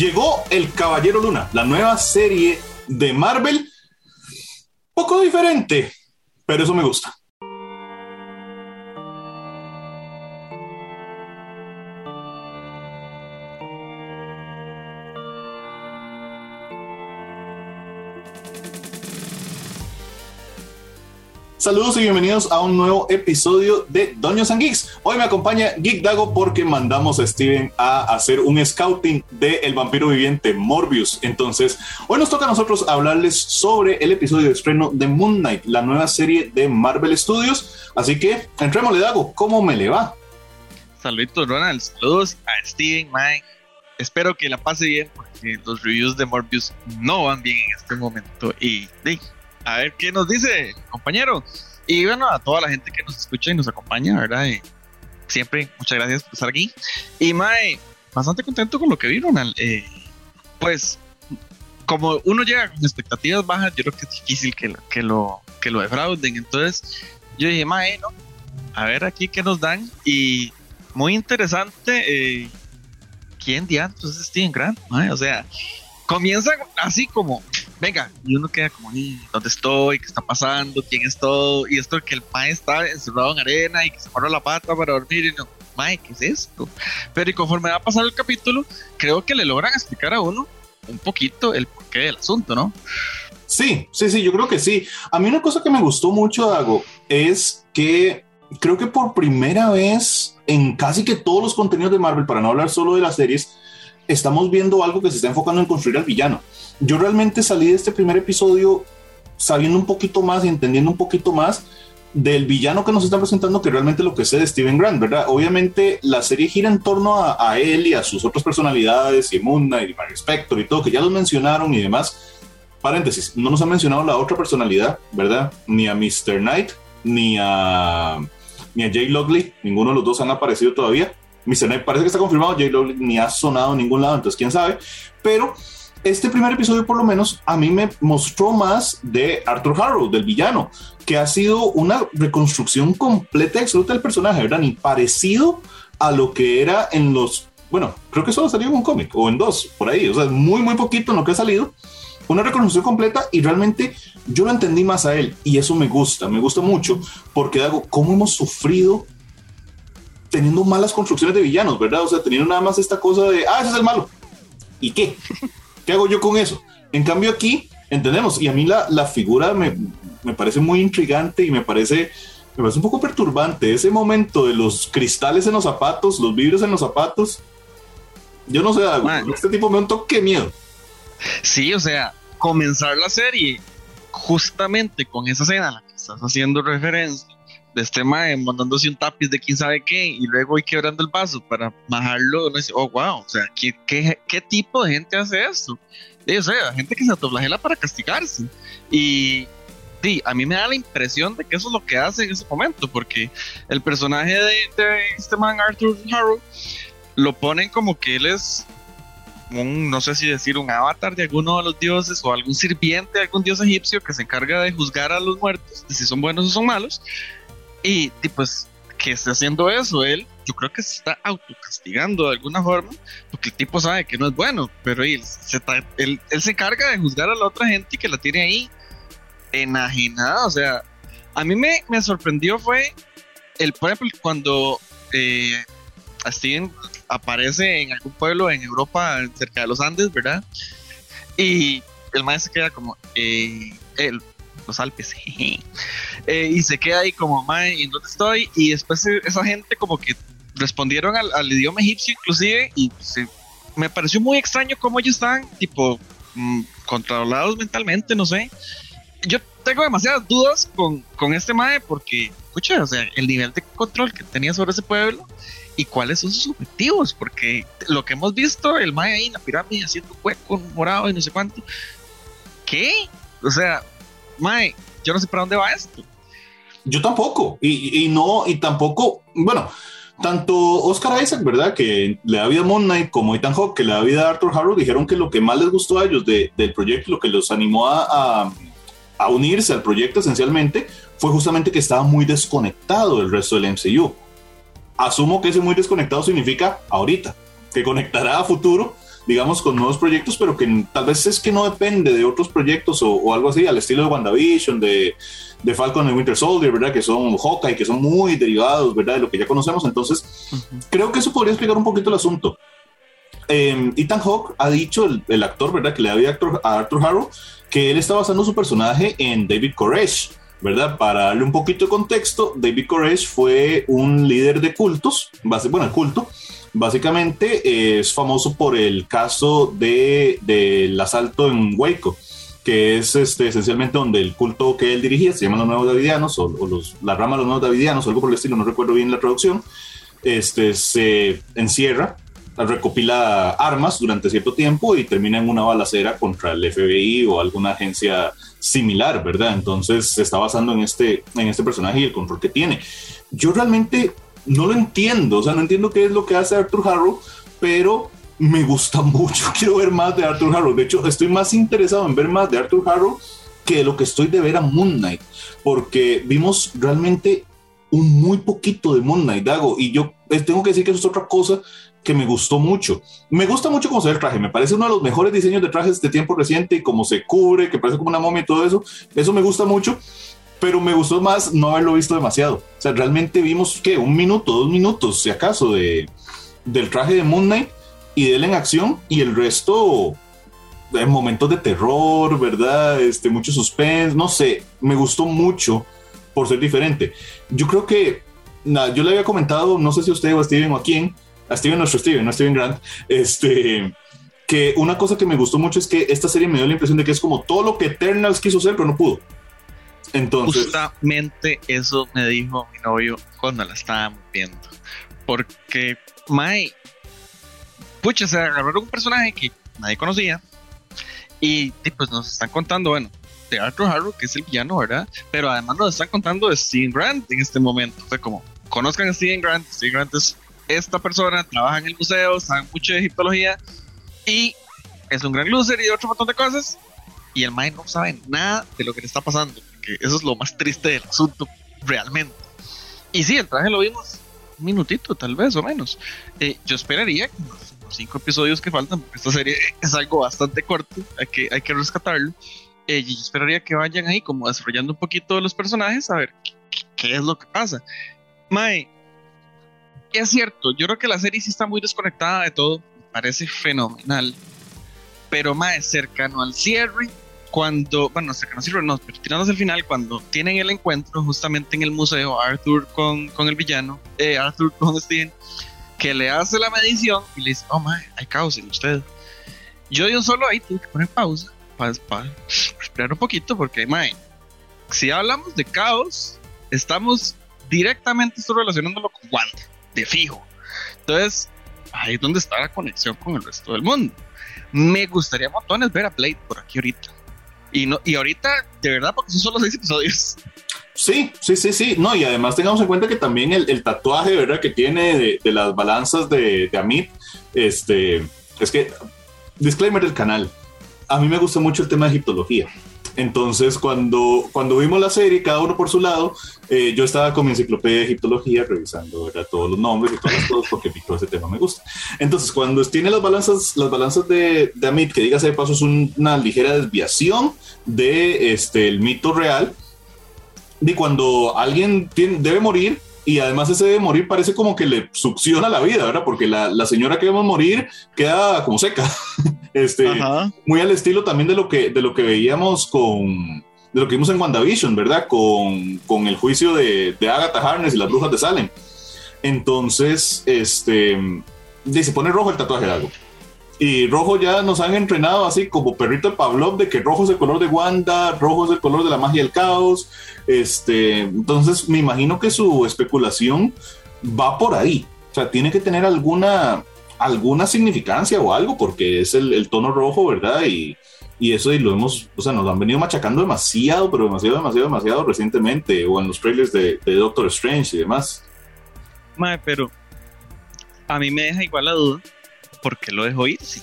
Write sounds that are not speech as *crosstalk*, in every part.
llegó El Caballero Luna, la nueva serie de Marvel. Poco diferente, pero eso me gusta. Saludos y bienvenidos a un nuevo episodio de Doños and Geeks. Hoy me acompaña Geek Dago porque mandamos a Steven a hacer un scouting de El vampiro viviente Morbius. Entonces, hoy nos toca a nosotros hablarles sobre el episodio de estreno de Moon Knight, la nueva serie de Marvel Studios. Así que, entrémosle, Dago, ¿cómo me le va? Saluditos, Ronald. Saludos a Steven, Mike. Espero que la pase bien porque los reviews de Morbius no van bien en este momento. Y, a ver qué nos dice, compañero. Y bueno, a toda la gente que nos escucha y nos acompaña, ¿verdad? siempre, muchas gracias por estar aquí. Y Mae, bastante contento con lo que vi, Ronald. Eh, pues, como uno llega con expectativas bajas, yo creo que es difícil que, que, lo, que lo defrauden. Entonces, yo dije, Mae, ¿no? A ver aquí qué nos dan. Y muy interesante. Eh, ¿Quién diantres es Steven Grant? Mae? O sea, comienza así como venga, y uno queda como, ¿dónde estoy? ¿Qué está pasando? ¿Quién es todo? Y esto que el mae está encerrado en arena y que se paró la pata para dormir y no, mae, ¿qué es esto? Pero y conforme va pasar el capítulo, creo que le logran explicar a uno un poquito el porqué del asunto, ¿no? Sí, sí, sí, yo creo que sí. A mí una cosa que me gustó mucho, Dago, es que creo que por primera vez en casi que todos los contenidos de Marvel, para no hablar solo de las series, estamos viendo algo que se está enfocando en construir al villano yo realmente salí de este primer episodio sabiendo un poquito más y entendiendo un poquito más del villano que nos están presentando que realmente lo que sé de Steven Grant, ¿verdad? Obviamente la serie gira en torno a, él y a sus otras personalidades y Knight y Mario Spector y todo, que ya los mencionaron y demás. Paréntesis, no nos han mencionado la otra personalidad, ¿verdad? Ni a Mr. Knight, ni a, ni a Jay Logley, ninguno de los dos han aparecido todavía. Mr. Knight parece que está confirmado, Logley ni ha sonado en ningún lado, entonces quién sabe, pero este primer episodio por lo menos a mí me mostró más de Arthur Harrow, del villano, que ha sido una reconstrucción completa y absoluta del personaje, ¿verdad? Ni parecido a lo que era en los, bueno, creo que solo salió en un cómic o en dos, por ahí, o sea, muy, muy poquito en lo que ha salido. Una reconstrucción completa y realmente yo lo entendí más a él y eso me gusta, me gusta mucho porque hago cómo hemos sufrido teniendo malas construcciones de villanos, ¿verdad? O sea, teniendo nada más esta cosa de, ah, ese es el malo. ¿Y qué? ¿Qué hago yo con eso? En cambio aquí, entendemos, y a mí la, la figura me, me, parece muy intrigante y me parece, me parece un poco perturbante. Ese momento de los cristales en los zapatos, los vidrios en los zapatos. Yo no sé, este tipo me da un toque miedo. Sí, o sea, comenzar la serie justamente con esa escena a la que estás haciendo referencia este mae mandándose un tapiz de quién sabe qué y luego ir quebrando el vaso para bajarlo, no dice, oh wow, o sea, ¿qué, qué, qué tipo de gente hace esto? o sea, gente que se autoflagela para castigarse. Y sí, a mí me da la impresión de que eso es lo que hace en ese momento, porque el personaje de, de este man Arthur Harrow lo ponen como que él es un, no sé si decir, un avatar de alguno de los dioses o algún sirviente de algún dios egipcio que se encarga de juzgar a los muertos, de si son buenos o son malos. Y, pues que esté haciendo eso él, yo creo que se está autocastigando de alguna forma, porque el tipo sabe que no es bueno, pero él se, él, se encarga de juzgar a la otra gente y que la tiene ahí enajenada. O sea, a mí me, me sorprendió fue, el, por ejemplo, cuando eh, Steven aparece en algún pueblo en Europa, cerca de los Andes, ¿verdad? Y el maestro queda como, eh, él, los Alpes. *laughs* Eh, y se queda ahí como, mae, ¿y dónde estoy? Y después e, esa gente como que respondieron al, idioma egipcio inclusive y me pareció muy extraño cómo ellos estaban tipo mm, controlados mentalmente, no sé. Yo tengo demasiadas dudas con, con este mae porque, escucha, o sea, el nivel de control que tenía sobre ese pueblo y cuáles son sus objetivos, porque lo que hemos visto, el mae ahí en la pirámide haciendo hueco morado y no sé cuánto. ¿Qué? O sea, Mae, yo no sé para dónde va esto. Yo tampoco, y, no, y tampoco, bueno, tanto Oscar Isaac, ¿verdad? Que le da vida a Moon Knight, como Ethan Hawke, que le da vida a Arthur Harrow, dijeron que lo que más les gustó a ellos del proyecto, lo que los animó a, a, unirse al proyecto esencialmente, fue justamente que estaba muy desconectado del resto del MCU. Asumo que ese muy desconectado significa ahorita, que conectará a futuro digamos, con nuevos proyectos, pero que tal vez es que no depende de otros proyectos o, algo así, al estilo de WandaVision, de, de Falcon y Winter Soldier, ¿verdad? Que son Hawkeye, que son muy derivados, ¿verdad? De lo que ya conocemos. Entonces, creo que eso podría explicar un poquito el asunto. Eh, Ethan Hawke ha dicho, el, actor, ¿verdad? Que le había a Arthur Harrow, que él está basando su personaje en David Koresh, ¿verdad? Para darle un poquito de contexto, David Koresh fue un líder de cultos, bueno, el culto, básicamente es famoso por el caso del de, asalto en Waco, que es este, esencialmente donde el culto que él dirigía, se llama los Nuevos Davidianos, o, los, la rama de los Nuevos Davidianos, o algo por el estilo, no recuerdo bien la traducción, este, se encierra recopila armas durante cierto tiempo y termina en una balacera contra el FBI o alguna agencia similar, ¿verdad? Entonces se está basando en este, en este personaje y el control que tiene. Yo realmente no lo entiendo, o sea, no entiendo qué es lo que hace Arthur Harrow, pero me gusta *laughs* mucho, quiero ver más de Arthur Harrow. De hecho, estoy más interesado en ver más de Arthur Harrow que lo que estoy de ver a Moon Knight, porque vimos realmente un muy poquito de Moon Knight, Dago, y yo eh, tengo que decir que eso es otra cosa que me gustó mucho. Me gusta mucho cómo se ve el traje, me parece uno de los mejores diseños de trajes de tiempo reciente y cómo se cubre, que parece como una momia y todo eso. Eso me gusta mucho, pero me gustó más no haberlo visto demasiado. O sea, realmente vimos que un minuto, dos minutos, si acaso, de, del traje de Moon Knight y de él en acción y el resto en momentos de terror, ¿verdad? Este, mucho suspense, no sé, me gustó mucho por ser diferente. Yo creo que, nada, yo le había comentado, no sé si usted o Steven o a quién, a Steven, nuestro Steven, no Steven Grant, este, que una cosa que me gustó mucho es que esta serie me dio la impresión de que es como todo lo que Eternals quiso ser, pero no pudo. Entonces, justamente eso me dijo mi novio cuando la estábamos viendo. Porque, Mai, pucha, se agarraron un personaje que nadie conocía. Y, pues nos están contando, bueno, de Arthur Harrow, que es el villano, ¿verdad? Pero además nos están contando de Steven Grant en este momento. Fue como, conozcan a Steven Grant. Steven Grant es esta persona trabaja en el museo, sabe mucho de egiptología y es un gran loser y otro montón de cosas. Y el Mae no sabe nada de lo que le está pasando, porque eso es lo más triste del asunto, realmente. Y sí, el traje lo vimos un minutito, tal vez o menos. Eh, yo esperaría que los cinco episodios que faltan, porque esta serie *laughs* es algo bastante corto, hay que, hay que rescatarlo. Eh, y yo esperaría que vayan ahí como desarrollando un poquito de los personajes, a ver qué, qué es lo que pasa. Mae, es cierto, yo creo que la serie sí está muy desconectada de todo, parece fenomenal, pero más cercano al cierre, cuando, bueno, cercano al cierre, no, pero tirándose al final, cuando tienen el encuentro justamente en el museo, Arthur con, con el villano, eh, Arthur con Steven, que le hace la medición y le dice, oh, mae, hay caos en usted. Yo yo solo ahí tuve que poner pausa para, para esperar un poquito, porque, mae, si hablamos de caos, estamos directamente relacionándolo con Wanda de fijo. Entonces, ahí es donde está la conexión con el resto del mundo. Me gustaría montones ver a Blade por aquí ahorita. Y, no, y ahorita, de verdad, porque son solo seis episodios. Sí, sí, sí, sí. No, y además tengamos en cuenta que también el, tatuaje, ¿verdad? Que tiene de, las balanzas de, de Amit, este, es que, disclaimer del canal, a mí me gusta mucho el tema de egiptología. Entonces, cuando, cuando vimos la serie, cada uno por su lado, eh, yo estaba con mi enciclopedia de egiptología revisando todos los nombres y todas las cosas porque todo ese tema me gusta. Entonces, cuando tiene las balanzas, las balanzas de, de Amit, que diga de paso es una ligera desviación de este, el mito real, de cuando alguien debe morir, y además ese de morir parece como que le succiona la vida, ¿verdad? Porque la, la señora que vemos morir queda como seca. *laughs* este, muy al estilo también de lo que, de lo que veíamos con, de lo que vimos en WandaVision, ¿verdad? Con, con el juicio de, de, Agatha Harness y las brujas de Salem. Entonces, este, se pone rojo el tatuaje de algo. Y rojo ya nos han entrenado así como perrito de Pavlov de que rojo es el color de Wanda, rojo es el color de la magia del caos. Este, entonces me imagino que su especulación va por ahí. O sea, tiene que tener alguna, alguna significancia o algo porque es el, tono rojo, ¿verdad? Y, y eso y lo hemos, o sea, nos han venido machacando demasiado, pero demasiado, demasiado, demasiado recientemente, o en los trailers de, Doctor Strange y demás. Mae, pero a mí me deja igual la duda ¿por qué lo dejó irse?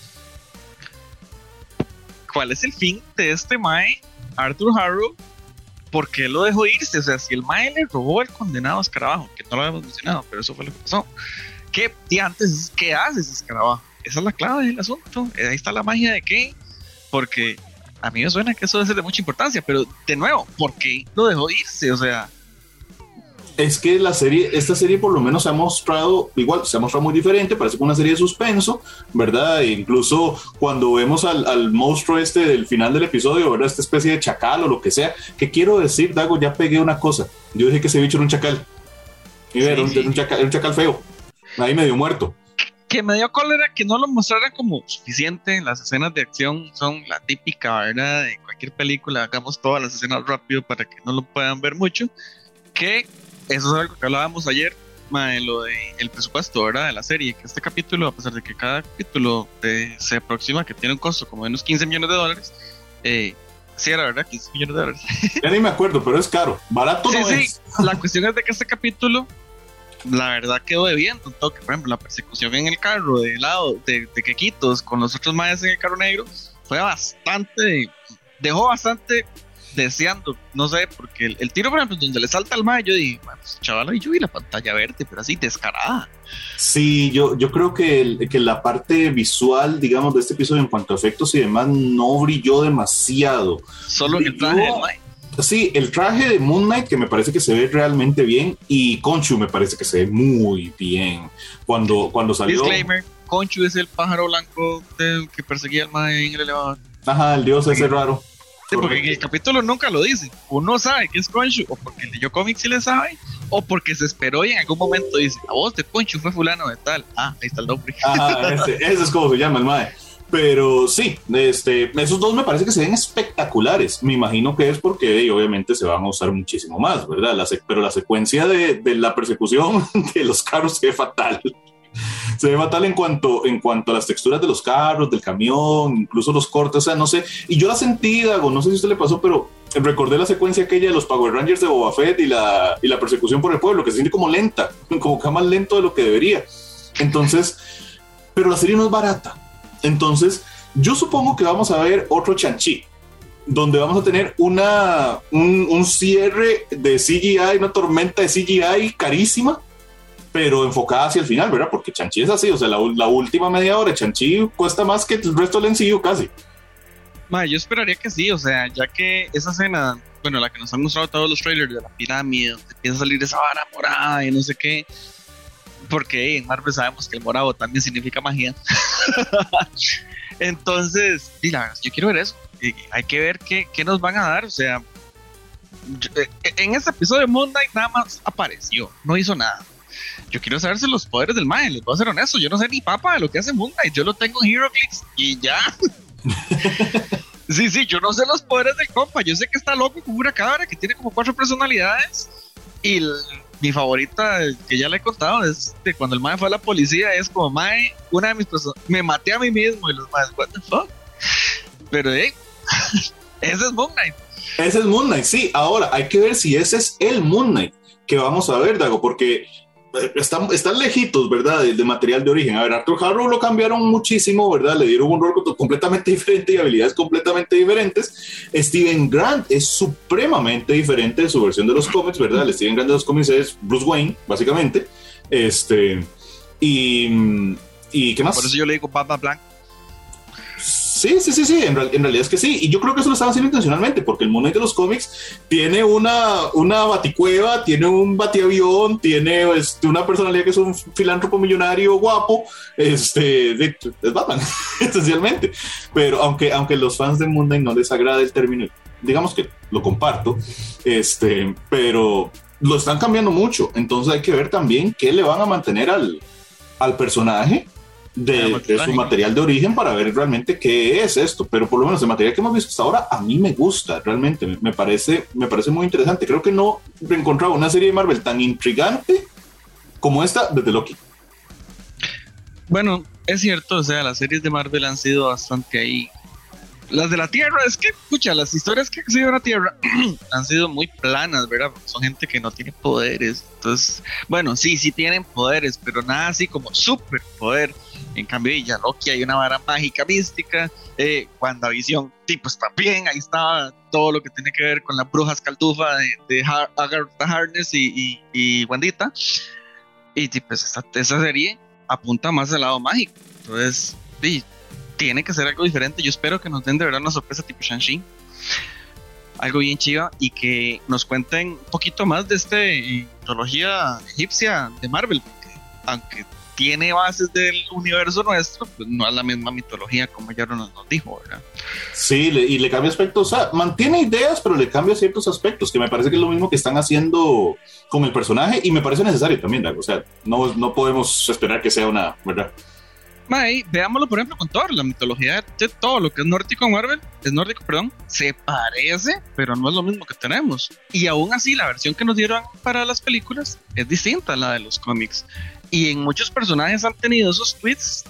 ¿Cuál es el fin de este Mae, Arthur Harrow? ¿Por qué lo dejó irse? O sea, si el Mae le robó el condenado escarabajo, que no lo habíamos mencionado, pero eso fue lo que pasó. ¿Qué antes qué hace ese escarabajo? esa es la clave del asunto. Ahí está la magia de Kane. Porque a mí me suena que eso debe ser de mucha importancia, pero de nuevo, ¿por qué lo dejó irse? O sea, es que la serie, esta serie por lo menos se ha mostrado igual, se ha mostrado muy diferente, parece una serie de suspenso, ¿verdad? E incluso cuando vemos al, monstruo este del final del episodio, ¿verdad? Esta especie de chacal o lo que sea, que quiero decir, Dago, ya pegué una cosa. Yo dije que ese bicho era un chacal. Y era, un, chacal, un chacal feo, ahí medio muerto que me dio cólera que no lo mostraran como suficiente. Las escenas de acción son la típica, ¿verdad? De cualquier película, hagamos todas las escenas rápido para que no lo puedan ver mucho. Que eso es algo que hablábamos ayer, de lo de el presupuesto, ¿verdad? De la serie, que este capítulo, a pesar de que cada capítulo se aproxima que tiene un costo como de unos 15 millones de dólares, eh, sí era verdad, 15 millones de dólares. *laughs* Ya ni me acuerdo, pero es caro, barato no sí. *laughs* La cuestión es de que este capítulo, la verdad quedó debiendo un toque, por ejemplo, la persecución en el carro de lado de, de Quequitos con los otros mayas en el carro negro fue bastante, dejó bastante deseando, no sé, porque el, tiro, por ejemplo, donde le salta al mayo, yo dije, bueno, pues, chaval, y yo vi la pantalla verde, pero así descarada. Sí, yo, yo creo que, que la parte visual, digamos, de este episodio en cuanto a efectos y demás, no brilló demasiado. Solo el traje de Sí, el traje de Moon Knight que me parece que se ve realmente bien y Conchu me parece que se ve muy bien. Cuando, cuando salió... Disclaimer, Conchu es el pájaro blanco que perseguía al Mae en el elevador. Ajá, el dios ese raro. Sí, porque en el capítulo nunca lo dice. Uno sabe que es Conchu, o porque Yo Comics sí le sabe, o porque se esperó y en algún momento dice, a vos de Conchu fue fulano de tal. Ah, ahí está el nombre. Ah, ese, es como se llama el mae. Pero sí, este, esos dos me parece que se ven espectaculares. Me imagino que es porque obviamente se van a usar muchísimo más, ¿verdad? La pero la secuencia de, de la persecución *laughs* de los carros ve fatal se ve fatal en cuanto, en cuanto a las texturas de los carros, del camión, incluso los cortes, o sea, no sé. Y yo la sentí, Dago, no sé si usted le pasó, pero recordé la secuencia aquella de los Power Rangers de Boba Fett y la, y la persecución por el pueblo, que se siente como lenta, *laughs* como que más lento de lo que debería. Entonces, pero la serie no es barata. Entonces, yo supongo que vamos a ver otro Chanchi, donde vamos a tener una, un, un cierre de CGI, una tormenta de CGI carísima pero enfocada hacia el final, ¿verdad? Porque Chanchi es así, o sea, la, última media hora, Chanchi cuesta más que el resto del encillo casi. Ma, yo esperaría que sí, o sea, ya que esa escena, bueno, la que nos han mostrado todos los trailers de la pirámide, donde empieza a salir esa vara morada y no sé qué, porque en Marvel sabemos que el morado también significa magia. *laughs* Entonces, y yo quiero ver eso. Hay que ver qué, qué nos van a dar, o sea, eh, en este episodio de Moon Knight nada más apareció, no hizo nada yo quiero saber si los poderes del Mae, les voy a ser honesto, yo no sé ni papa de lo que hace Moon Knight, yo lo tengo en HeroClix y ya. *laughs* sí, sí, yo no sé los poderes del compa, yo sé que está loco como una cabra, que tiene como cuatro personalidades y mi favorita, que ya le he contado, es de cuando el Mae fue a la policía, es como Mae, una de mis personas, me maté a mí mismo y los Maes, what the fuck. Pero, hey, *laughs* ese es Moon Knight. Ese es Moon Knight, sí. Ahora hay que ver si ese es el Moon Knight que vamos a ver, Dago, porque están, están lejitos, ¿verdad? De, material de origen. A ver, Arthur Harrow lo cambiaron muchísimo, ¿verdad? Le dieron un rol completamente *laughs* diferente y habilidades completamente diferentes. Steven Grant es supremamente diferente de su versión de los cómics, ¿verdad? El Steven Grant de los cómics es Bruce Wayne, básicamente. Este, y, y ¿qué más? Por eso yo le digo Papa Blanc. Sí, sí, sí, sí, en, realidad es que sí. Y yo creo que eso lo están haciendo intencionalmente, porque el Moon de los cómics tiene una, una baticueva, tiene un batiavión, tiene este, una personalidad que es un filántropo millonario guapo, este, es Batman, *laughs* esencialmente. Pero aunque, aunque los fans de Moon no les agrade el término, digamos que lo comparto, este, pero lo están cambiando mucho. Entonces hay que ver también qué le van a mantener al, al personaje de, su material de origen para ver realmente qué es esto. Pero por lo menos el material que hemos visto hasta ahora a mí me gusta, realmente me parece, me parece muy interesante. Creo que no he encontrado una serie de Marvel tan intrigante como esta desde Loki. Bueno, es cierto, o sea, las series de Marvel han sido bastante ahí las de la Tierra, es que, escucha, las historias que han sido en la Tierra *clears throat* han sido muy planas, ¿verdad? son gente que no tiene poderes. Entonces, bueno, sí, sí tienen poderes, pero nada así como super poder. En cambio, ya Loki hay una vara mágica mística. Eh, WandaVision, tipo, está bien, ahí está todo lo que tiene que ver con las brujas caldufa de, de Agartha Harness y, y, Wandita. Y pues esa, esa serie apunta más al lado mágico. Entonces, sí, tiene que ser algo diferente. Yo espero que nos den de verdad una sorpresa tipo Shang-Chi. Algo bien chiva y que nos cuenten un poquito más de esta mitología egipcia de Marvel. aunque tiene bases del universo nuestro, pues no es la misma mitología como ya nos, nos dijo, ¿verdad? Sí, y le cambia aspectos, o sea, mantiene ideas, pero le cambia ciertos aspectos, que me parece que es lo mismo que están haciendo con el personaje y me parece necesario también, o sea, no, no podemos esperar que sea una, ¿verdad? May, veámoslo por ejemplo con Thor, la mitología de todo lo que es nórdico en Marvel, es nórdico, perdón, se parece, pero no es lo mismo que tenemos. Y aún así, la versión que nos dieron para las películas es distinta a la de los cómics. Y en muchos personajes han tenido esos twists,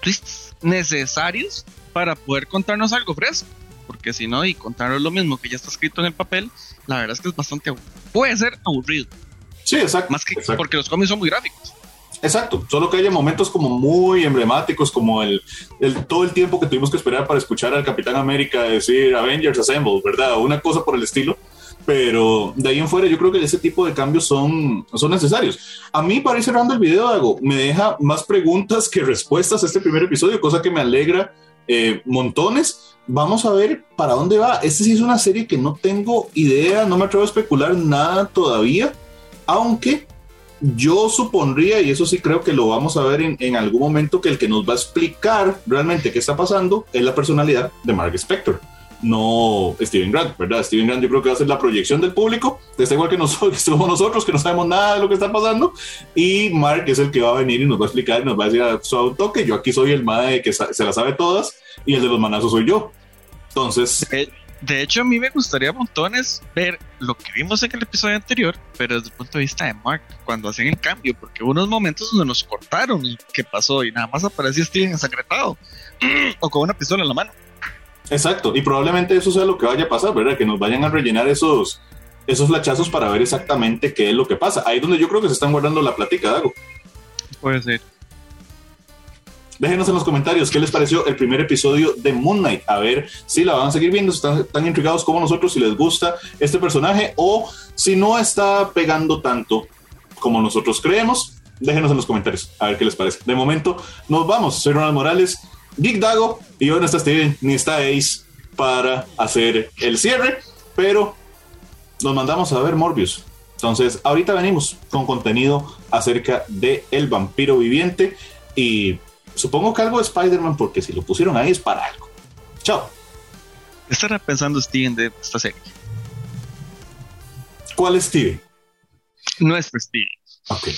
twists necesarios para poder contarnos algo fresco. Porque si no, y contarnos lo mismo que ya está escrito en el papel, la verdad es que es bastante puede ser aburrido. Sí, exacto. Más que exacto. porque los cómics son muy gráficos. Exacto, solo que haya momentos como muy emblemáticos, como el, el, todo el tiempo que tuvimos que esperar para escuchar al Capitán América decir Avengers Assemble, ¿verdad? Una cosa por el estilo. Pero de ahí en fuera, yo creo que ese tipo de cambios son, son necesarios. A mí, para ir cerrando el video, hago, me deja más preguntas que respuestas este primer episodio, cosa que me alegra eh, montones. Vamos a ver para dónde va. Este sí es una serie que no tengo idea, no me atrevo a especular nada todavía, aunque yo supondría, y eso sí creo que lo vamos a ver en, en, algún momento, que el que nos va a explicar realmente qué está pasando es la personalidad de Mark Spector, no Steven Grant, ¿verdad? Steven Grant yo creo que va a ser la proyección del público, está igual que nosotros, *laughs* somos nosotros, que no sabemos nada de lo que está pasando, y Mark es el que va a venir y nos va a explicar y nos va a decir a su toque, yo aquí soy el madre que se la sabe todas, y el de los manazos soy yo. Entonces... Eh de hecho, a mí me gustaría montones ver lo que vimos en el episodio anterior, pero desde el punto de vista de Mark, cuando hacen el cambio, porque hubo unos momentos donde nos cortaron qué pasó y nada más aparecía Steven ensangretado *clears throat* o con una pistola en la mano. Exacto, y probablemente eso sea lo que vaya a pasar, ¿verdad? Que nos vayan a rellenar esos, esos flachazos para ver exactamente qué es lo que pasa. Ahí es donde yo creo que se están guardando la plática, Dago. Puede ser. Déjenos en los comentarios qué les pareció el primer episodio de Moon Knight. A ver si la van a seguir viendo, si están tan intrigados como nosotros, si les gusta este personaje o si no está pegando tanto como nosotros creemos. Déjenos en los comentarios a ver qué les parece. De momento, nos vamos. Soy Ronald Morales, Geek Dago, y hoy no está Steven ni está Ace para hacer el cierre, pero nos mandamos a ver Morbius. Entonces, ahorita venimos con contenido acerca de el vampiro viviente y Supongo que algo de Spider-Man, porque si lo pusieron ahí es para algo. Chao. Estará pensando Steven de esta serie. ¿Cuál es Steven? Nuestro Steven. Ok.